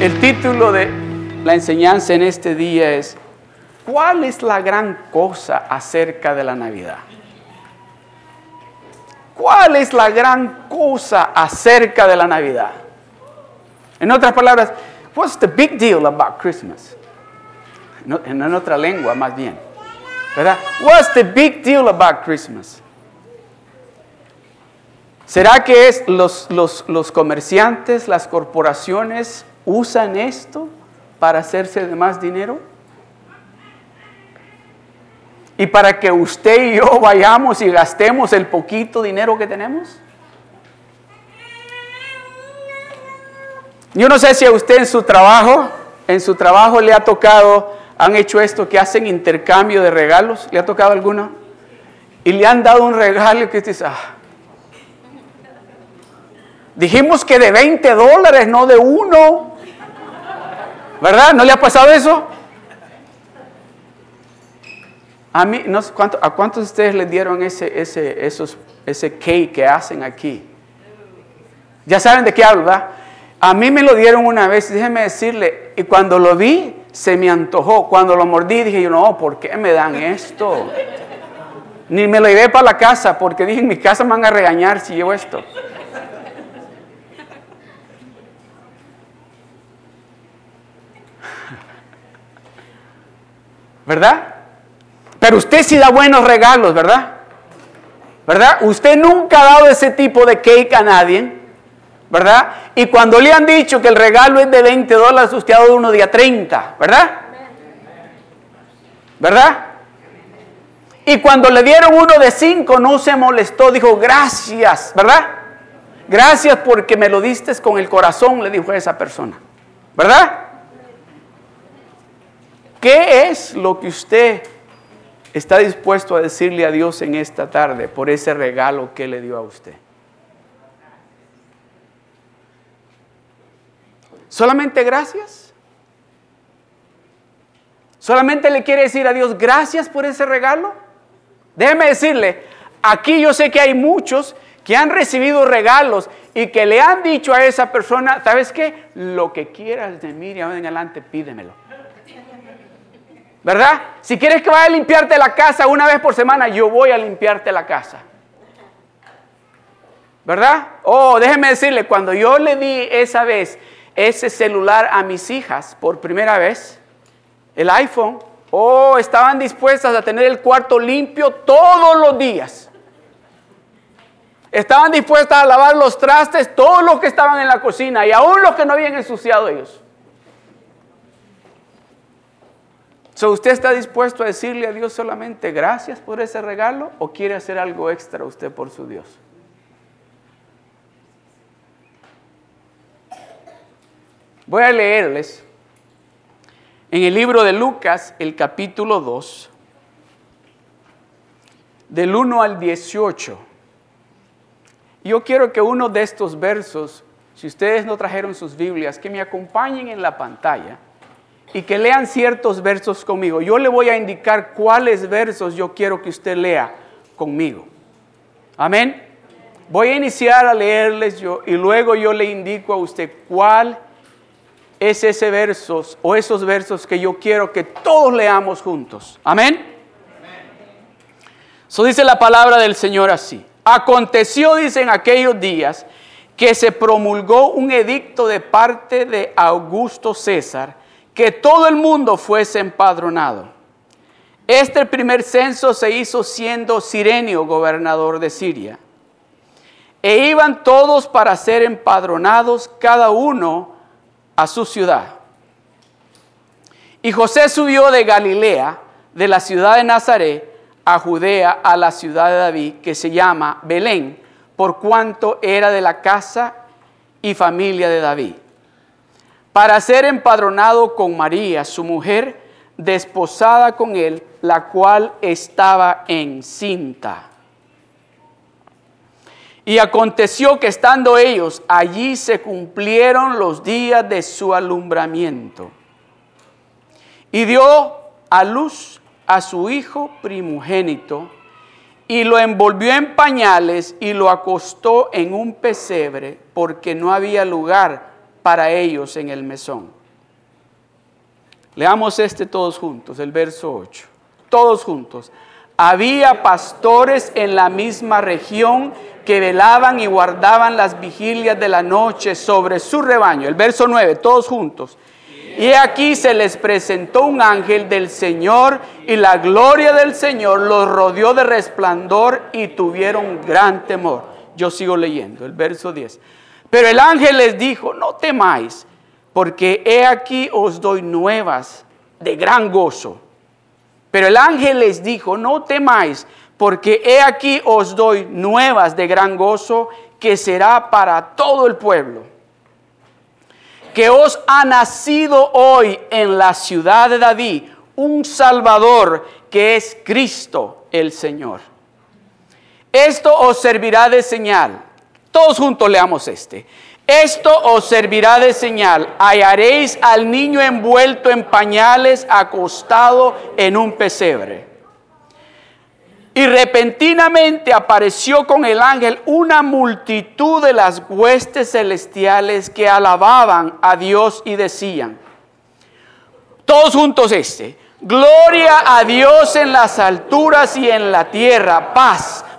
El título de la enseñanza en este día es, ¿cuál es la gran cosa acerca de la Navidad? ¿Cuál es la gran cosa acerca de la Navidad? En otras palabras, what's the big deal about Christmas? En otra lengua, más bien. ¿Verdad? What's the big deal about Christmas? ¿Será que es los, los, los comerciantes, las corporaciones usan esto para hacerse de más dinero? Y para que usted y yo vayamos y gastemos el poquito dinero que tenemos. Yo no sé si a usted en su trabajo, en su trabajo le ha tocado, han hecho esto que hacen intercambio de regalos. ¿Le ha tocado alguno? Y le han dado un regalo que usted dice, ah, Dijimos que de 20 dólares, no de uno. ¿Verdad? ¿No le ha pasado eso? A mí, no sé cuánto, ¿a cuántos de ustedes le dieron ese, ese, esos, ese cake que hacen aquí? Ya saben de qué hablo, ¿verdad? A mí me lo dieron una vez, déjeme decirle, y cuando lo vi, se me antojó. Cuando lo mordí, dije yo, no, ¿por qué me dan esto? Ni me lo llevé para la casa, porque dije, en mi casa me van a regañar si llevo esto. ¿Verdad? Pero usted sí da buenos regalos, ¿verdad? ¿Verdad? Usted nunca ha dado ese tipo de cake a nadie, ¿verdad? Y cuando le han dicho que el regalo es de 20 dólares, usted ha dado uno de a 30, ¿verdad? ¿Verdad? Y cuando le dieron uno de 5 no se molestó, dijo gracias, ¿verdad? Gracias porque me lo diste con el corazón, le dijo a esa persona, ¿verdad? ¿Qué es lo que usted está dispuesto a decirle a Dios en esta tarde por ese regalo que le dio a usted? ¿Solamente gracias? ¿Solamente le quiere decir a Dios gracias por ese regalo? Déjeme decirle, aquí yo sé que hay muchos que han recibido regalos y que le han dicho a esa persona, ¿sabes qué? Lo que quieras de mí, de en adelante, pídemelo. ¿Verdad? Si quieres que vaya a limpiarte la casa una vez por semana, yo voy a limpiarte la casa. ¿Verdad? Oh, déjeme decirle, cuando yo le di esa vez ese celular a mis hijas por primera vez, el iPhone, oh, estaban dispuestas a tener el cuarto limpio todos los días. Estaban dispuestas a lavar los trastes, todos los que estaban en la cocina y aún los que no habían ensuciado ellos. ¿Usted está dispuesto a decirle a Dios solamente gracias por ese regalo o quiere hacer algo extra usted por su Dios? Voy a leerles en el libro de Lucas, el capítulo 2, del 1 al 18. Yo quiero que uno de estos versos, si ustedes no trajeron sus Biblias, que me acompañen en la pantalla y que lean ciertos versos conmigo. Yo le voy a indicar cuáles versos yo quiero que usted lea conmigo. Amén. Voy a iniciar a leerles yo y luego yo le indico a usted cuál es ese versos o esos versos que yo quiero que todos leamos juntos. Amén. Eso dice la palabra del Señor así. Aconteció, dice en aquellos días, que se promulgó un edicto de parte de Augusto César que todo el mundo fuese empadronado. Este primer censo se hizo siendo Sirenio gobernador de Siria. E iban todos para ser empadronados, cada uno a su ciudad. Y José subió de Galilea, de la ciudad de Nazaret, a Judea, a la ciudad de David, que se llama Belén, por cuanto era de la casa y familia de David para ser empadronado con María, su mujer, desposada con él, la cual estaba encinta. Y aconteció que estando ellos allí se cumplieron los días de su alumbramiento. Y dio a luz a su hijo primogénito y lo envolvió en pañales y lo acostó en un pesebre porque no había lugar para ellos en el mesón. Leamos este todos juntos, el verso 8. Todos juntos. Había pastores en la misma región que velaban y guardaban las vigilias de la noche sobre su rebaño. El verso 9, todos juntos. Y aquí se les presentó un ángel del Señor y la gloria del Señor los rodeó de resplandor y tuvieron gran temor. Yo sigo leyendo el verso 10. Pero el ángel les dijo, no temáis, porque he aquí os doy nuevas de gran gozo. Pero el ángel les dijo, no temáis, porque he aquí os doy nuevas de gran gozo que será para todo el pueblo. Que os ha nacido hoy en la ciudad de David un Salvador que es Cristo el Señor. Esto os servirá de señal. Todos juntos leamos este. Esto os servirá de señal. Hallaréis al niño envuelto en pañales, acostado en un pesebre. Y repentinamente apareció con el ángel una multitud de las huestes celestiales que alababan a Dios y decían, todos juntos este, gloria a Dios en las alturas y en la tierra, paz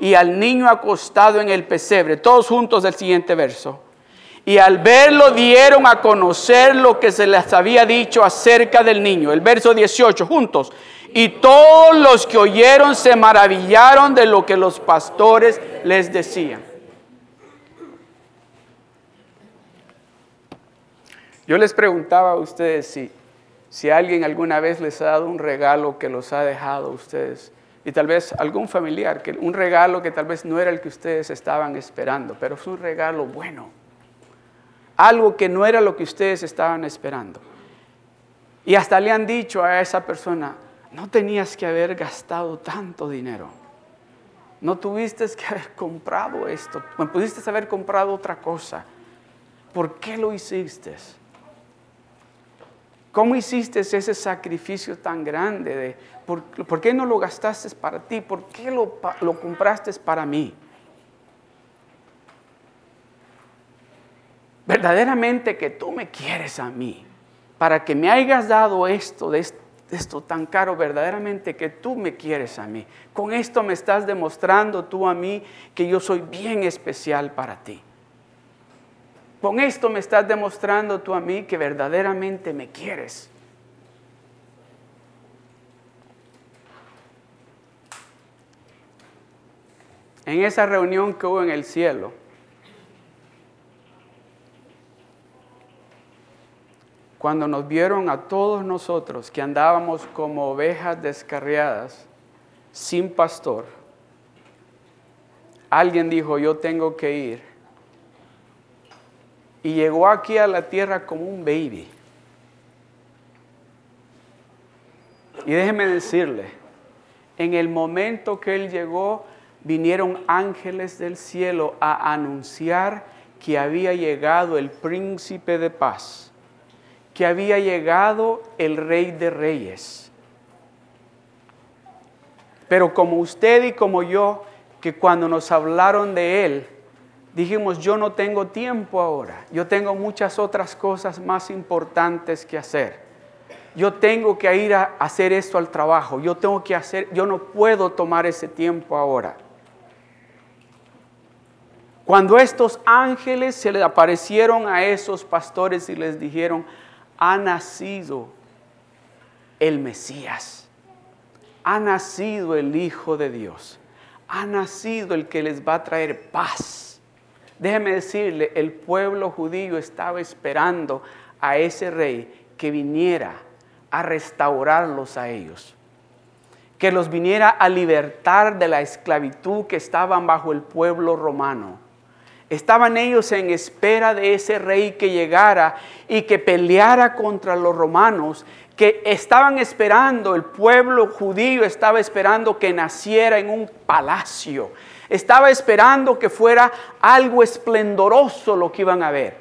y al niño acostado en el pesebre. Todos juntos del siguiente verso. Y al verlo dieron a conocer lo que se les había dicho acerca del niño. El verso 18, juntos. Y todos los que oyeron se maravillaron de lo que los pastores les decían. Yo les preguntaba a ustedes si, si alguien alguna vez les ha dado un regalo que los ha dejado a ustedes y tal vez algún familiar, que un regalo que tal vez no era el que ustedes estaban esperando, pero fue un regalo bueno. Algo que no era lo que ustedes estaban esperando. Y hasta le han dicho a esa persona, no tenías que haber gastado tanto dinero. No tuviste que haber comprado esto. Pudiste haber comprado otra cosa. ¿Por qué lo hiciste? ¿Cómo hiciste ese sacrificio tan grande? De, por, qué no lo gastaste para ti? ¿Por qué lo, compraste para mí? Verdaderamente que tú me quieres a mí, para que me hayas dado esto, esto tan caro, verdaderamente que tú me quieres a mí. Con esto me estás demostrando tú a mí que yo soy bien especial para ti. Con esto me estás demostrando tú a mí que verdaderamente me quieres. En esa reunión que hubo en el cielo, cuando nos vieron a todos nosotros que andábamos como ovejas descarriadas, sin pastor, alguien dijo, yo tengo que ir y llegó aquí a la tierra como un baby. Y déjeme decirle, en el momento que él llegó, vinieron ángeles del cielo a anunciar que había llegado el príncipe de paz, que había llegado el rey de reyes. Pero como usted y como yo, que cuando nos hablaron de él, dijimos, yo no tengo tiempo ahora, yo tengo muchas otras cosas más importantes que hacer. Yo tengo que ir a hacer esto al trabajo, yo tengo que hacer, yo no puedo tomar ese tiempo ahora. Cuando estos ángeles se le aparecieron a esos pastores y les dijeron, ha nacido el Mesías, ha nacido el Hijo de Dios, ha nacido el que les va a traer paz Déjeme decirle, el pueblo judío estaba esperando a ese rey que viniera a restaurarlos a ellos, que los viniera a libertar de la esclavitud que estaban bajo el pueblo romano. Estaban ellos en espera de ese rey que llegara y que peleara contra los romanos, que estaban esperando, el pueblo judío estaba esperando que naciera en un palacio, estaba esperando que fuera algo esplendoroso lo que iban a ver.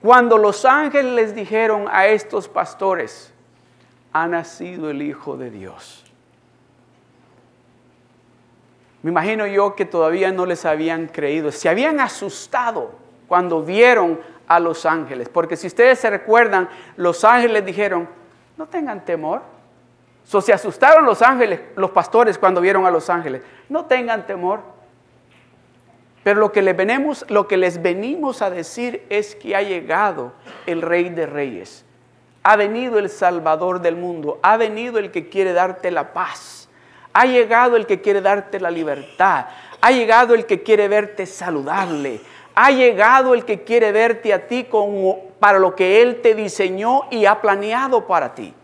Cuando los ángeles les dijeron a estos pastores, ha nacido el Hijo de Dios. Me imagino yo que todavía no les habían creído, se habían asustado cuando vieron a los ángeles, porque si ustedes se recuerdan, los ángeles dijeron, no tengan temor. Se asustaron los ángeles, los pastores cuando vieron a los ángeles, no tengan temor. Pero lo que, les venimos, lo que les venimos a decir es que ha llegado el Rey de Reyes, ha venido el Salvador del mundo, ha venido el que quiere darte la paz ha llegado el que quiere darte la libertad. Ha llegado el que quiere verte saludable. Ha llegado el que quiere verte a ti como para lo que Él te diseñó y ha planeado para ti.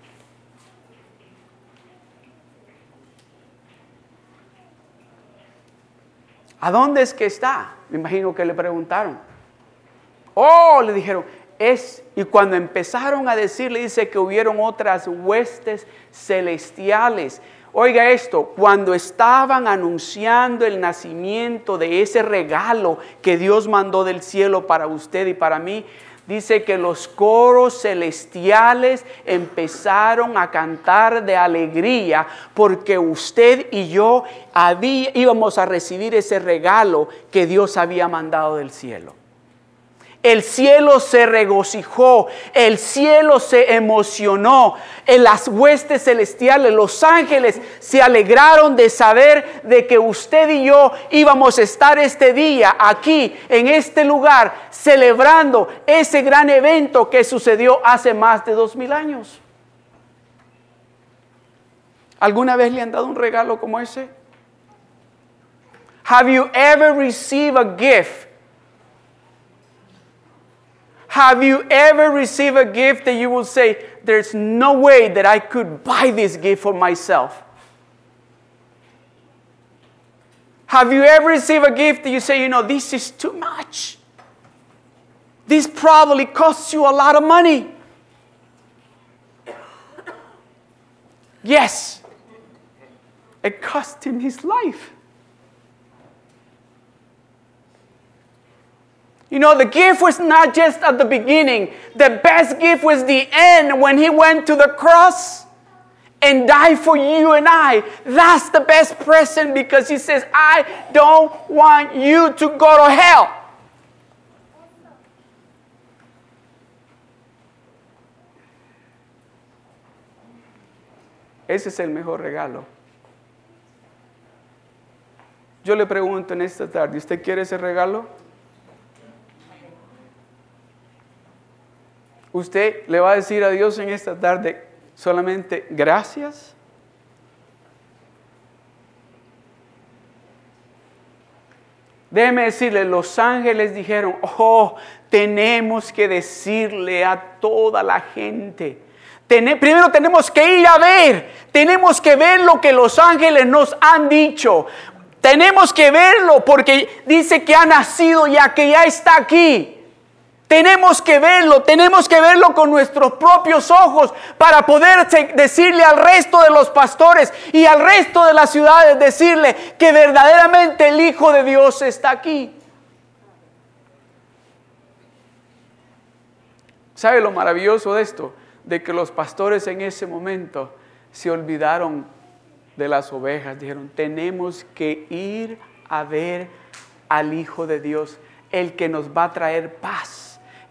¿A dónde es que está? Me imagino que le preguntaron. Oh, le dijeron, es, y cuando empezaron a decirle, dice que hubieron otras huestes celestiales Oiga esto, cuando estaban anunciando el nacimiento de ese regalo que Dios mandó del cielo para usted y para mí, dice que los coros celestiales empezaron a cantar de alegría porque usted y yo íbamos a recibir ese regalo que Dios había mandado del cielo. El cielo se regocijó, el cielo se emocionó, en las huestes celestiales, los ángeles se alegraron de saber de que usted y yo íbamos a estar este día aquí, en este lugar, celebrando ese gran evento que sucedió hace más de dos mil años. ¿Alguna vez le han dado un regalo como ese? Have you ever received a gift Have you ever received a gift that you will say, There's no way that I could buy this gift for myself? Have you ever received a gift that you say, You know, this is too much? This probably costs you a lot of money. Yes, it cost him his life. You know, the gift was not just at the beginning, the best gift was the end when he went to the cross and died for you and I. That's the best present because he says, I don't want you to go to hell. Ese es el mejor regalo. Yo le pregunto en esta tarde, ¿usted quiere ese regalo? Usted le va a decir a Dios en esta tarde solamente gracias. Déjeme decirle, los ángeles dijeron, oh, tenemos que decirle a toda la gente. primero tenemos que ir a ver, tenemos que ver lo que los ángeles nos han dicho. Tenemos que verlo porque dice que ha nacido ya, que ya está aquí. Tenemos que verlo, tenemos que verlo con nuestros propios ojos para poder decirle al resto de los pastores y al resto de las ciudades, decirle que verdaderamente el Hijo de Dios está aquí. ¿Sabe lo maravilloso de esto? De que los pastores en ese momento se olvidaron de las ovejas, dijeron, tenemos que ir a ver al Hijo de Dios, el que nos va a traer paz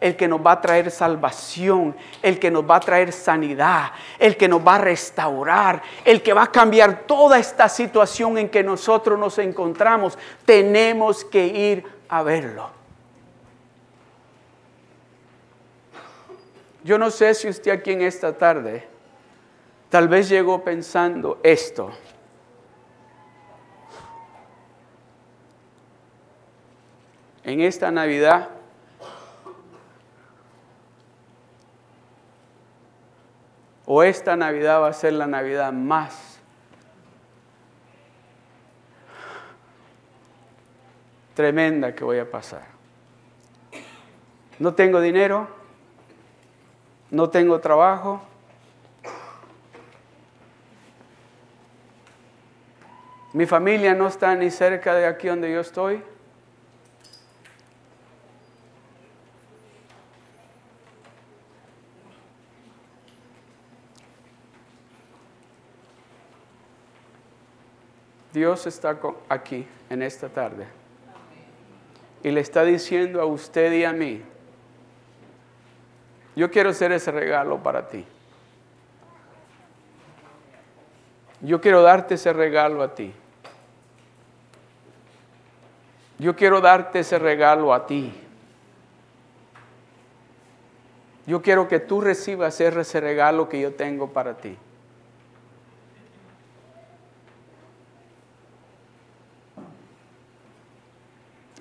el que nos va a traer salvación, el que nos va a traer sanidad, el que nos va a restaurar, el que va a cambiar toda esta situación en que nosotros nos encontramos. Tenemos que ir a verlo. Yo no sé si usted aquí en esta tarde tal vez llegó pensando esto. En esta Navidad o esta Navidad va a ser la Navidad más tremenda que voy a pasar. No tengo dinero, no tengo trabajo. Mi familia no está ni cerca de aquí donde yo estoy. Dios está aquí en esta tarde y le está diciendo a usted y a mí, yo quiero hacer ese regalo para ti. Yo quiero darte ese regalo a ti. Yo quiero darte ese regalo a ti. Yo quiero que tú recibas ese regalo que yo tengo para ti.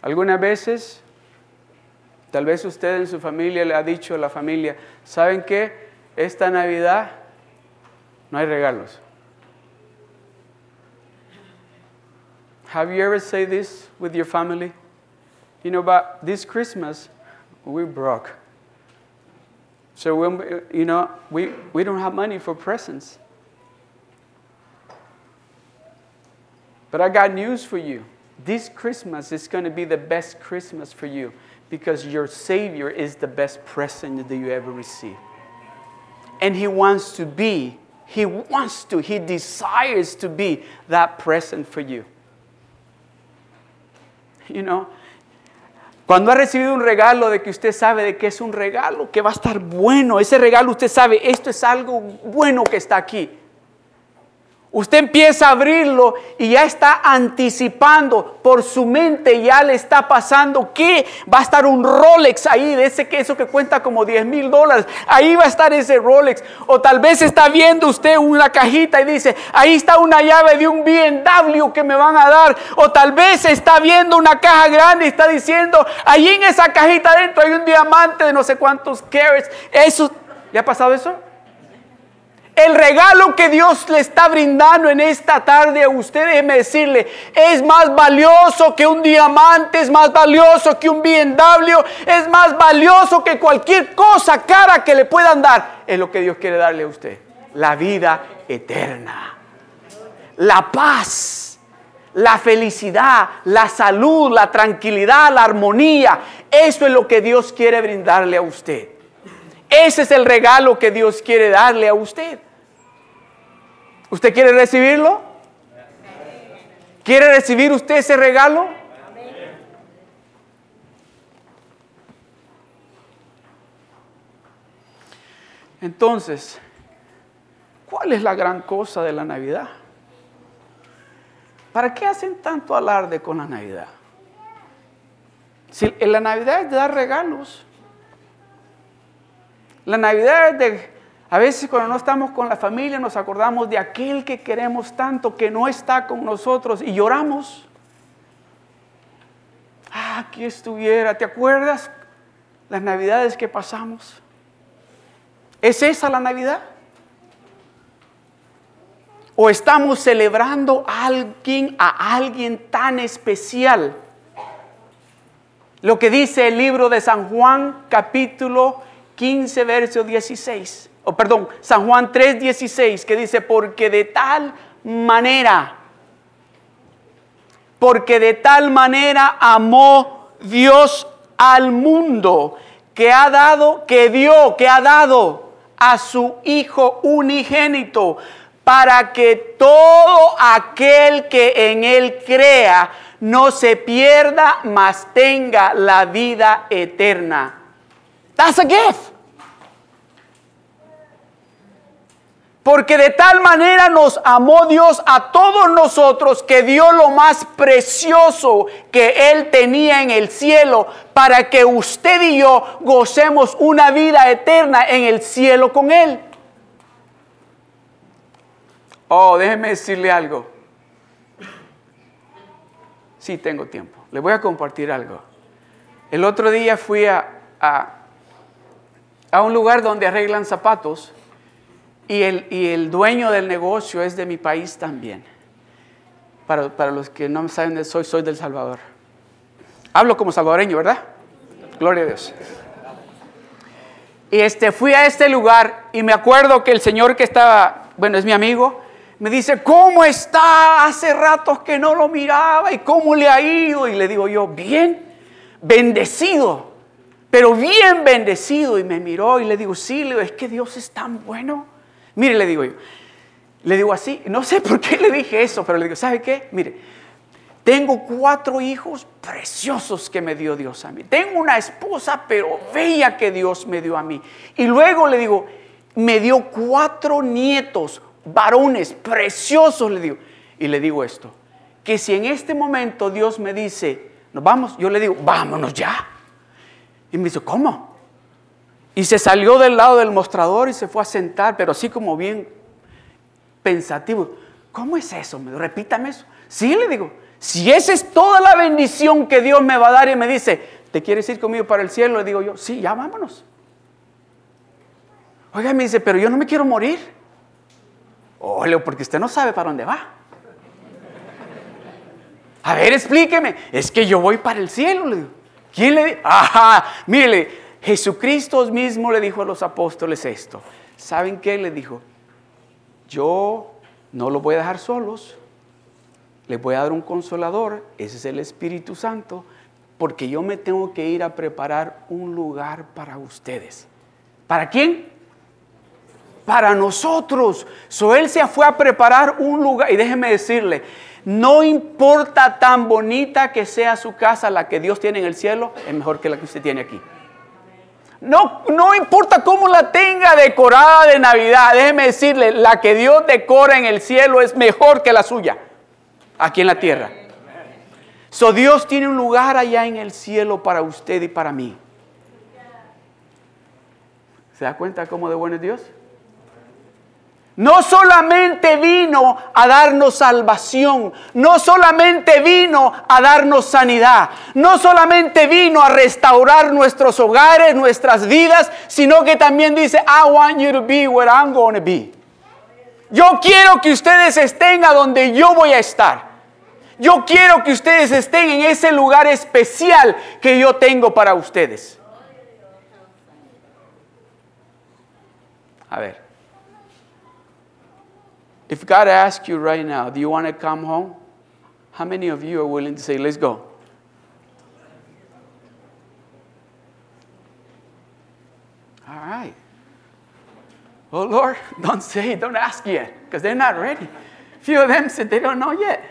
Algunas veces, tal vez usted en su familia le ha dicho a la familia, ¿saben qué? Esta Navidad no hay regalos. Have you ever said this with your family? You know, but this Christmas, we broke. So you know, we, we don't have money for presents. But I got news for you. This Christmas is going to be the best Christmas for you because your Savior is the best present that you ever receive. And He wants to be, He wants to, He desires to be that present for you. You know, cuando ha recibido un regalo de que usted sabe de que es un regalo, que va a estar bueno, ese regalo usted sabe, esto es algo bueno que está aquí. Usted empieza a abrirlo y ya está anticipando por su mente, ya le está pasando que va a estar un Rolex ahí, de ese que eso que cuenta como 10 mil dólares, ahí va a estar ese Rolex. O tal vez está viendo usted una cajita y dice, ahí está una llave de un BMW que me van a dar. O tal vez está viendo una caja grande y está diciendo, ahí en esa cajita adentro hay un diamante de no sé cuántos carats. Eso, ¿le ha pasado eso? El regalo que Dios le está brindando en esta tarde a usted, déjeme decirle, es más valioso que un diamante, es más valioso que un BMW, es más valioso que cualquier cosa cara que le puedan dar. Es lo que Dios quiere darle a usted. La vida eterna. La paz, la felicidad, la salud, la tranquilidad, la armonía. Eso es lo que Dios quiere brindarle a usted. Ese es el regalo que Dios quiere darle a usted. ¿Usted quiere recibirlo? ¿Quiere recibir usted ese regalo? Entonces, ¿cuál es la gran cosa de la Navidad? ¿Para qué hacen tanto alarde con la Navidad? Si en la Navidad es dar regalos. La Navidad de, a veces cuando no estamos con la familia nos acordamos de aquel que queremos tanto que no está con nosotros y lloramos. Ah, aquí estuviera, ¿te acuerdas las navidades que pasamos? ¿Es esa la Navidad? ¿O estamos celebrando a alguien, a alguien tan especial? Lo que dice el libro de San Juan capítulo 15, verso 16. O perdón, San Juan 3, 16, que dice, porque de tal manera, porque de tal manera amó Dios al mundo, que ha dado, que dio, que ha dado a su Hijo unigénito, para que todo aquel que en Él crea no se pierda, mas tenga la vida eterna. That's a gift. Porque de tal manera nos amó Dios a todos nosotros que dio lo más precioso que Él tenía en el cielo para que usted y yo gocemos una vida eterna en el cielo con Él. Oh, déjeme decirle algo. Sí, tengo tiempo. Le voy a compartir algo. El otro día fui a, a, a un lugar donde arreglan zapatos y el, y el dueño del negocio es de mi país también. Para, para los que no saben de soy, soy del Salvador. Hablo como salvadoreño, ¿verdad? Gloria a Dios. Y este, fui a este lugar y me acuerdo que el señor que estaba, bueno, es mi amigo, me dice, ¿cómo está? Hace ratos que no lo miraba y cómo le ha ido. Y le digo yo, bien, bendecido, pero bien bendecido. Y me miró y le digo, sí, es que Dios es tan bueno. Mire, le digo yo, le digo así, no sé por qué le dije eso, pero le digo, ¿sabe qué? Mire, tengo cuatro hijos preciosos que me dio Dios a mí. Tengo una esposa, pero bella que Dios me dio a mí. Y luego le digo, me dio cuatro nietos, varones preciosos, le digo. Y le digo esto, que si en este momento Dios me dice, nos vamos, yo le digo, vámonos ya. Y me dice, ¿cómo? Y se salió del lado del mostrador y se fue a sentar, pero así como bien pensativo. ¿Cómo es eso? Me repítame eso. Sí, le digo, si esa es toda la bendición que Dios me va a dar y me dice, ¿te quieres ir conmigo para el cielo? Le digo yo, sí, ya vámonos. Oiga, me dice, pero yo no me quiero morir. Oh, porque usted no sabe para dónde va. A ver, explíqueme. Es que yo voy para el cielo. Le digo. ¿Quién le dijo? Ajá, mire, Jesucristo mismo le dijo a los apóstoles esto. ¿Saben qué? Le dijo, yo no los voy a dejar solos les voy a dar un consolador, ese es el Espíritu Santo, porque yo me tengo que ir a preparar un lugar para ustedes. ¿Para quién? Para nosotros. So él se fue a preparar un lugar. Y déjeme decirle, no importa tan bonita que sea su casa, la que Dios tiene en el cielo, es mejor que la que usted tiene aquí. No, no importa cómo la tenga decorada de Navidad, déjeme decirle, la que Dios decora en el cielo es mejor que la suya aquí en la tierra. So Dios tiene un lugar allá en el cielo para usted y para mí. ¿Se da cuenta cómo de bueno es Dios? No solamente vino a darnos salvación, no solamente vino a darnos sanidad, no solamente vino a restaurar nuestros hogares, nuestras vidas, sino que también dice, I want you to be where I'm going to be. Yo quiero que ustedes estén a donde yo voy a estar. Yo quiero que ustedes estén en ese lugar especial que yo tengo para ustedes. A ver. If God asks you right now, do you want to come home? How many of you are willing to say, let's go? All right. Well, Lord, don't say, don't ask yet, because they're not ready. Few of them said they don't know yet.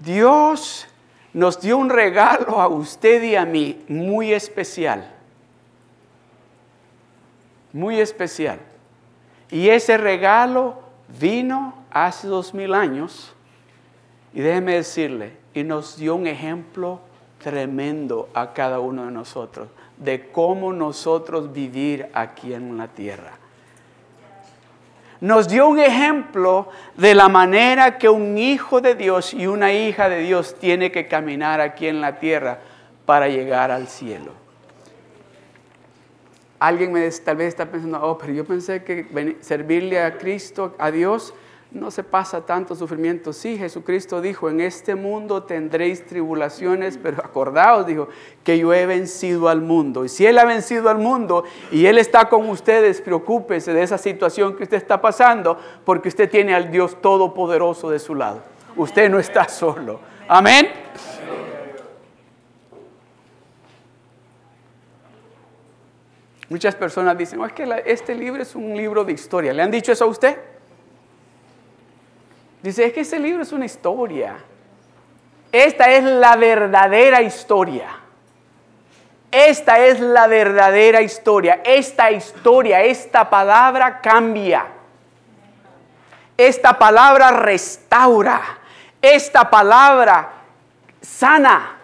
Dios nos dio un regalo a usted y a mí muy especial. Muy especial. Y ese regalo vino hace dos mil años y déjeme decirle, y nos dio un ejemplo tremendo a cada uno de nosotros de cómo nosotros vivir aquí en la tierra nos dio un ejemplo de la manera que un hijo de Dios y una hija de Dios tiene que caminar aquí en la tierra para llegar al cielo. Alguien me tal vez está pensando, oh, pero yo pensé que servirle a Cristo, a Dios, no se pasa tanto sufrimiento. Sí, Jesucristo dijo, en este mundo tendréis tribulaciones, pero acordaos, dijo, que yo he vencido al mundo. Y si Él ha vencido al mundo y Él está con ustedes, preocúpese de esa situación que usted está pasando, porque usted tiene al Dios Todopoderoso de su lado. Usted no está solo. Amén. Muchas personas dicen, oh, es que este libro es un libro de historia. ¿Le han dicho eso a usted? Dice, es que ese libro es una historia. Esta es la verdadera historia. Esta es la verdadera historia. Esta historia, esta palabra cambia. Esta palabra restaura. Esta palabra sana.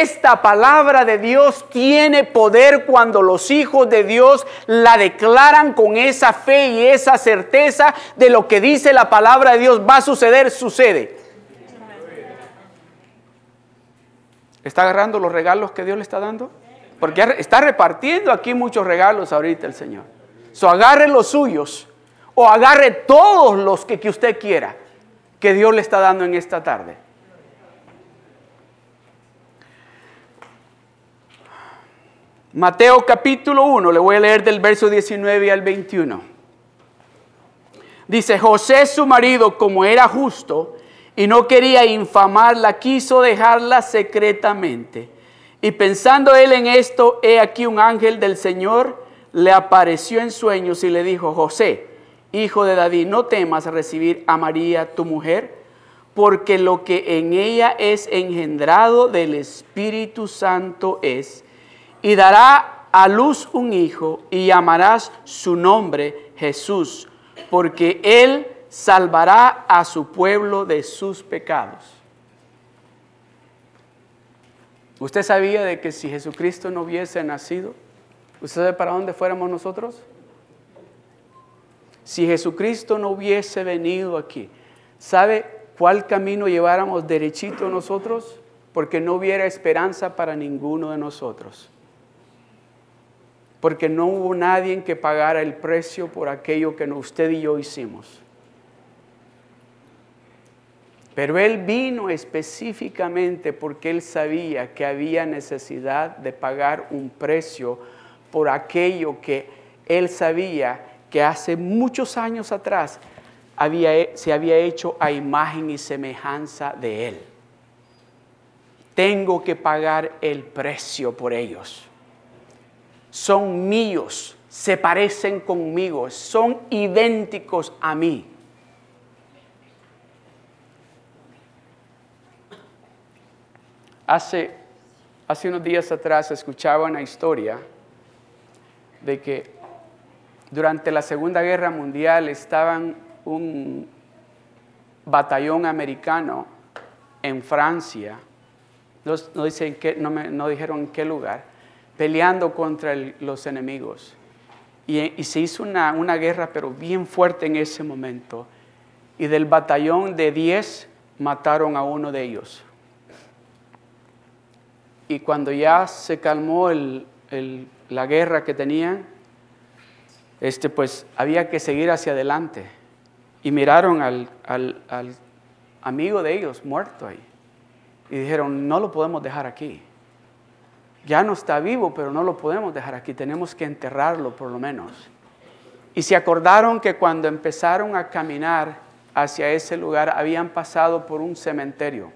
Esta palabra de Dios tiene poder cuando los hijos de Dios la declaran con esa fe y esa certeza de lo que dice la palabra de Dios va a suceder, sucede. ¿Está agarrando los regalos que Dios le está dando? Porque está repartiendo aquí muchos regalos ahorita el Señor. So agarre los suyos o agarre todos los que, que usted quiera. que Dios le está dando en esta tarde. Mateo capítulo 1, le voy a leer del verso 19 al 21. Dice, José su marido, como era justo y no quería infamarla, quiso dejarla secretamente. Y pensando él en esto, he aquí un ángel del Señor le apareció en sueños y le dijo, José, hijo de David, no temas recibir a María tu mujer, porque lo que en ella es engendrado del Espíritu Santo es, y dará a luz un hijo y llamarás su nombre Jesús, porque él salvará a su pueblo de sus pecados. ¿Usted sabía de que si Jesucristo no hubiese nacido, ¿usted sabe para dónde fuéramos nosotros? Si Jesucristo no hubiese venido aquí, ¿sabe cuál camino lleváramos derechito nosotros? Porque no hubiera esperanza para ninguno de nosotros. Porque no hubo nadie que pagara el precio por aquello que usted y yo hicimos. Pero Él vino específicamente porque Él sabía que había necesidad de pagar un precio por aquello que Él sabía que hace muchos años atrás se había hecho a imagen y semejanza de Él. Tengo que pagar el precio por ellos. Son míos, se parecen conmigo, son idénticos a mí. Hace, hace unos días atrás escuchaba una historia de que durante la Segunda Guerra Mundial estaban un batallón americano en Francia, no, dicen no, me, no, dijeron en qué lugar, peleando contra los enemigos. Y, se hizo una, una guerra, pero bien fuerte en ese momento. Y del batallón de 10 mataron a uno de ellos. Y cuando ya se calmó la guerra que tenían, este, pues había que seguir hacia adelante. Y miraron al, al amigo de ellos muerto ahí. Y dijeron, no lo podemos dejar aquí. Ya no está vivo, pero no lo podemos dejar aquí. Tenemos que enterrarlo por lo menos. Y se acordaron que cuando empezaron a caminar hacia ese lugar habían pasado por un cementerio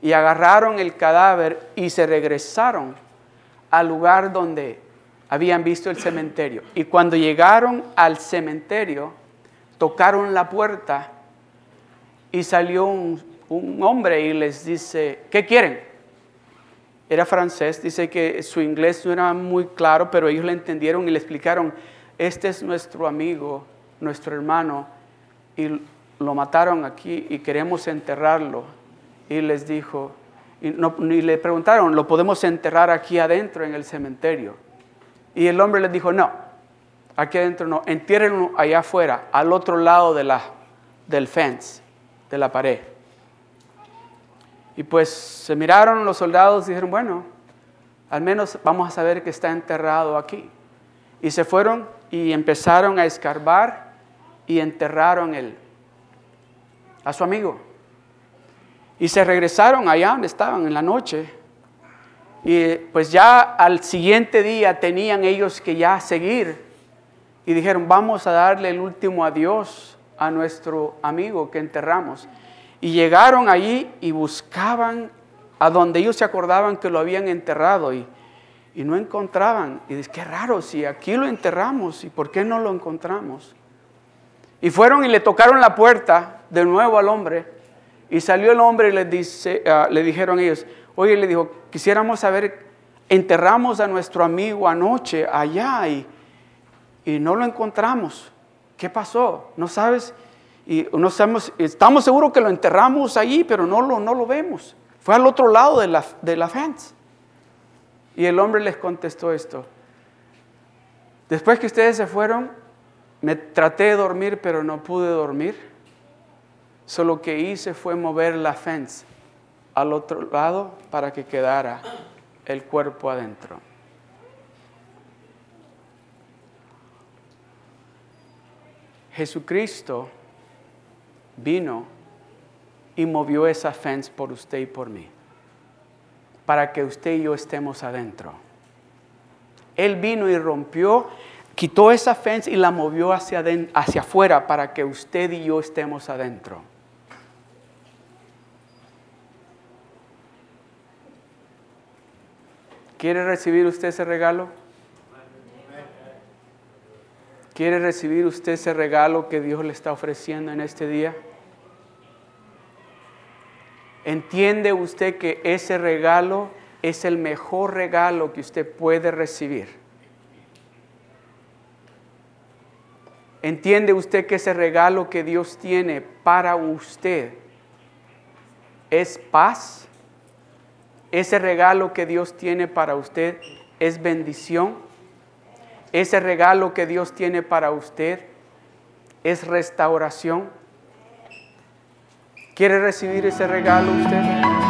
y agarraron el cadáver y se regresaron al lugar donde habían visto el cementerio. Y cuando llegaron al cementerio, tocaron la puerta y salió un, hombre y les dice, ¿qué quieren? Era francés, dice que su inglés no era muy claro, pero ellos le entendieron y le explicaron, este es nuestro amigo, nuestro hermano, y lo mataron aquí y queremos enterrarlo y les dijo, y, le preguntaron, ¿lo podemos enterrar aquí adentro en el cementerio? Y el hombre les dijo, no, aquí adentro no, entiérrenlo allá afuera, al otro lado de la, del fence, de la pared. Y pues se miraron los soldados y dijeron, bueno, al menos vamos a saber que está enterrado aquí. Y se fueron y empezaron a escarbar y enterraron el, a su amigo. Y se regresaron allá donde estaban en la noche. Y pues ya al siguiente día tenían ellos que ya seguir. Y dijeron, vamos a darle el último adiós a nuestro amigo que enterramos. Y llegaron allí y buscaban a donde ellos se acordaban que lo habían enterrado y, y no encontraban. Y dice, qué raro, si aquí lo enterramos, ¿y por qué no lo encontramos? Y fueron y le tocaron la puerta de nuevo al hombre y salió el hombre y le, dice, ah, le dijeron ellos, oye, le dijo, quisiéramos saber, enterramos a nuestro amigo anoche allá y, y no lo encontramos. ¿Qué pasó? ¿No sabes? Y no sabemos, estamos seguros que lo enterramos allí, pero no lo, no lo vemos. Fue al otro lado de la, de la fence. Y el hombre les contestó esto. Después que ustedes se fueron, me traté de dormir, pero no pude dormir. Solo que hice fue mover la fence al otro lado para que quedara el cuerpo adentro. Jesucristo vino y movió esa fence por usted y por mí, para que usted y yo estemos adentro. Él vino y rompió, quitó esa fence y la movió hacia, hacia afuera para que usted y yo estemos adentro. ¿Quiere recibir usted ese regalo? ¿Quiere recibir usted ese regalo que Dios le está ofreciendo en este día? ¿Entiende usted que ese regalo es el mejor regalo que usted puede recibir? ¿Entiende usted que ese regalo que Dios tiene para usted es paz? Ese regalo que Dios tiene para usted es bendición. Ese regalo que Dios tiene para usted es restauración. ¿Quiere recibir ese regalo usted?